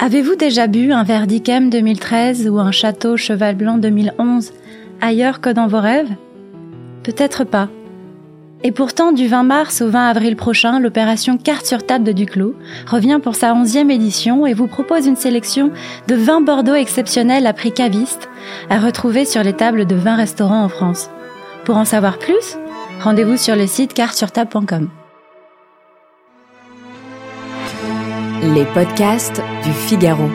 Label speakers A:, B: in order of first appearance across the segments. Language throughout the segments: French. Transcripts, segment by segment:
A: Avez-vous déjà bu un verre d'Ikem 2013 ou un château Cheval Blanc 2011 ailleurs que dans vos rêves? Peut-être pas. Et pourtant, du 20 mars au 20 avril prochain, l'opération Carte sur table de Duclos revient pour sa 11e édition et vous propose une sélection de 20 Bordeaux exceptionnels à prix caviste à retrouver sur les tables de 20 restaurants en France. Pour en savoir plus, rendez-vous sur le site cartesurtable.com.
B: Les podcasts du Figaro.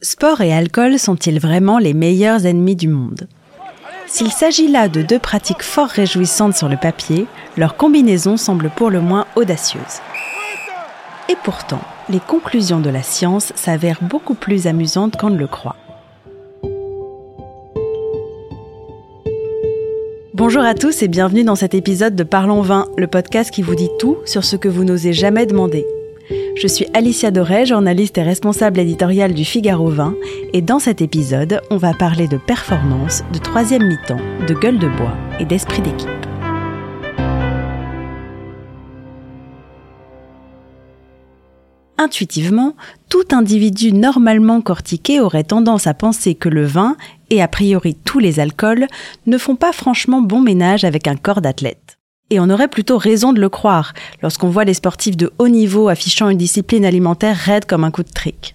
C: Sport et alcool sont-ils vraiment les meilleurs ennemis du monde? S'il s'agit là de deux pratiques fort réjouissantes sur le papier, leur combinaison semble pour le moins audacieuse. Et pourtant, les conclusions de la science s'avèrent beaucoup plus amusantes qu'on ne le croit. Bonjour à tous et bienvenue dans cet épisode de Parlons vin, le podcast qui vous dit tout sur ce que vous n'osez jamais demander. Je suis Alicia Doré, journaliste et responsable éditoriale du Figaro Vin, et dans cet épisode, on va parler de performance, de troisième mi-temps, de gueule de bois et d'esprit d'équipe. Intuitivement, tout individu normalement cortiqué aurait tendance à penser que le vin, et a priori tous les alcools, ne font pas franchement bon ménage avec un corps d'athlète. Et on aurait plutôt raison de le croire lorsqu'on voit les sportifs de haut niveau affichant une discipline alimentaire raide comme un coup de trick.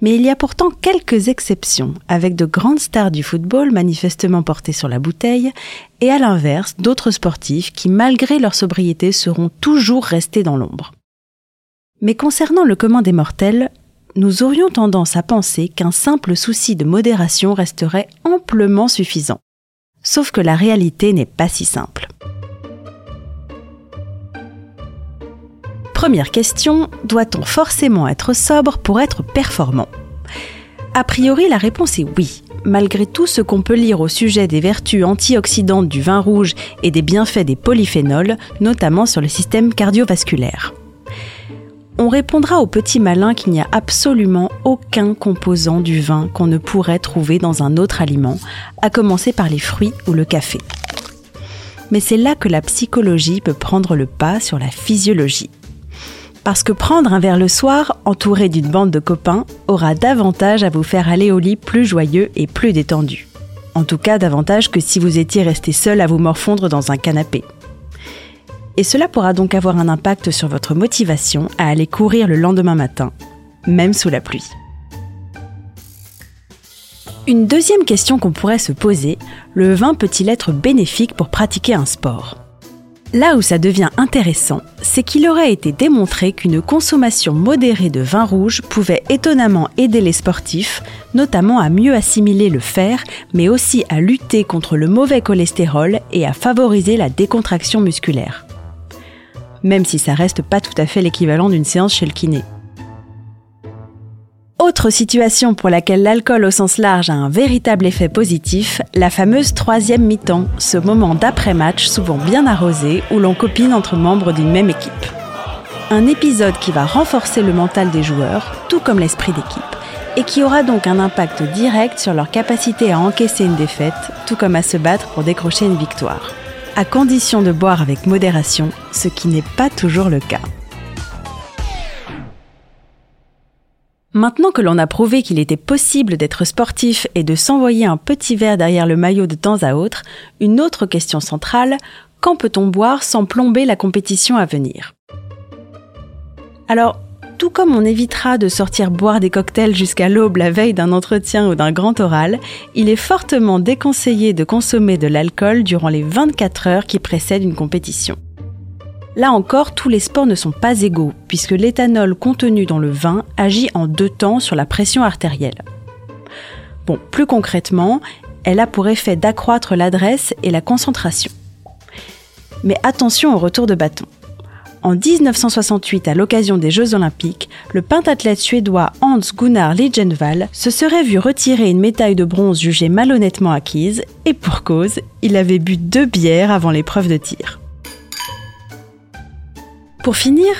C: Mais il y a pourtant quelques exceptions, avec de grandes stars du football manifestement portées sur la bouteille, et à l'inverse, d'autres sportifs qui, malgré leur sobriété, seront toujours restés dans l'ombre. Mais concernant le commun des mortels, nous aurions tendance à penser qu'un simple souci de modération resterait amplement suffisant. Sauf que la réalité n'est pas si simple. Première question, doit-on forcément être sobre pour être performant? A priori, la réponse est oui, malgré tout ce qu'on peut lire au sujet des vertus antioxydantes du vin rouge et des bienfaits des polyphénols, notamment sur le système cardiovasculaire on répondra au petit malin qu'il n'y a absolument aucun composant du vin qu'on ne pourrait trouver dans un autre aliment, à commencer par les fruits ou le café. Mais c'est là que la psychologie peut prendre le pas sur la physiologie. Parce que prendre un verre le soir, entouré d'une bande de copains, aura davantage à vous faire aller au lit plus joyeux et plus détendu. En tout cas, davantage que si vous étiez resté seul à vous morfondre dans un canapé et cela pourra donc avoir un impact sur votre motivation à aller courir le lendemain matin, même sous la pluie. Une deuxième question qu'on pourrait se poser, le vin peut-il être bénéfique pour pratiquer un sport? Là où ça devient intéressant, c'est qu'il aurait été démontré qu'une consommation modérée de vin rouge pouvait étonnamment aider les sportifs, notamment à mieux assimiler le fer, mais aussi à lutter contre le mauvais cholestérol et à favoriser la décontraction musculaire même si ça reste pas tout à fait l'équivalent d'une séance chez le kiné. Autre situation pour laquelle l'alcool au sens large a un véritable effet positif, la fameuse troisième mi-temps, ce moment d'après-match souvent bien arrosé où l'on copine entre membres d'une même équipe. Un épisode qui va renforcer le mental des joueurs, tout comme l'esprit d'équipe, et qui aura donc un impact direct sur leur capacité à encaisser une défaite, tout comme à se battre pour décrocher une victoire à condition de boire avec modération, ce qui n'est pas toujours le cas. Maintenant que l'on a prouvé qu'il était possible d'être sportif et de s'envoyer un petit verre derrière le maillot de temps à autre, une autre question centrale, quand peut-on boire sans plomber la compétition à venir? Alors, tout comme on évitera de sortir boire des cocktails jusqu'à l'aube la veille d'un entretien ou d'un grand oral, il est fortement déconseillé de consommer de l'alcool durant les 24 heures qui précèdent une compétition. Là encore, tous les sports ne sont pas égaux, puisque l'éthanol contenu dans le vin agit en deux temps sur la pression artérielle. Bon, plus concrètement, elle a pour effet d'accroître l'adresse et la concentration. Mais attention au retour de bâton. En 1968, à l'occasion des Jeux Olympiques, le pentathlète suédois Hans Gunnar Ligenvall se serait vu retirer une médaille de bronze jugée malhonnêtement acquise, et pour cause, il avait bu deux bières avant l'épreuve de tir. Pour finir,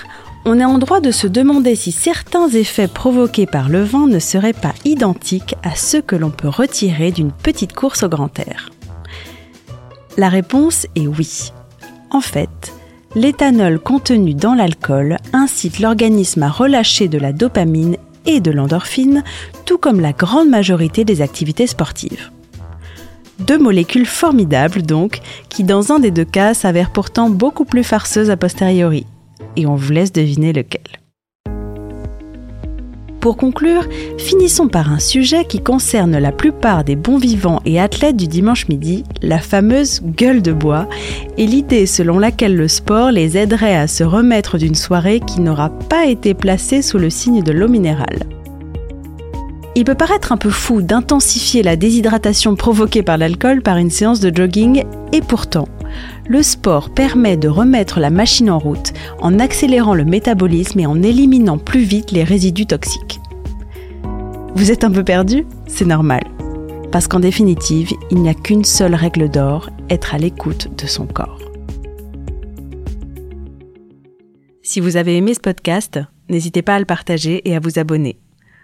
C: on est en droit de se demander si certains effets provoqués par le vin ne seraient pas identiques à ceux que l'on peut retirer d'une petite course au grand air. La réponse est oui. En fait, l'éthanol contenu dans l'alcool incite l'organisme à relâcher de la dopamine et de l'endorphine, tout comme la grande majorité des activités sportives. Deux molécules formidables donc, qui dans un des deux cas s'avèrent pourtant beaucoup plus farceuses a posteriori. Et on vous laisse deviner lequel. Pour conclure, finissons par un sujet qui concerne la plupart des bons vivants et athlètes du dimanche midi, la fameuse gueule de bois, et l'idée selon laquelle le sport les aiderait à se remettre d'une soirée qui n'aura pas été placée sous le signe de l'eau minérale. Il peut paraître un peu fou d'intensifier la déshydratation provoquée par l'alcool par une séance de jogging, et pourtant, le sport permet de remettre la machine en route en accélérant le métabolisme et en éliminant plus vite les résidus toxiques. Vous êtes un peu perdu C'est normal. Parce qu'en définitive, il n'y a qu'une seule règle d'or, être à l'écoute de son corps. Si vous avez aimé ce podcast, n'hésitez pas à le partager et à vous abonner.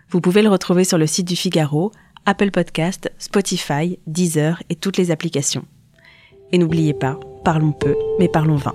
C: Vous pouvez le retrouver sur le site du Figaro, Apple Podcast, Spotify, Deezer et toutes les applications. Et n'oubliez pas, parlons peu, mais parlons vain.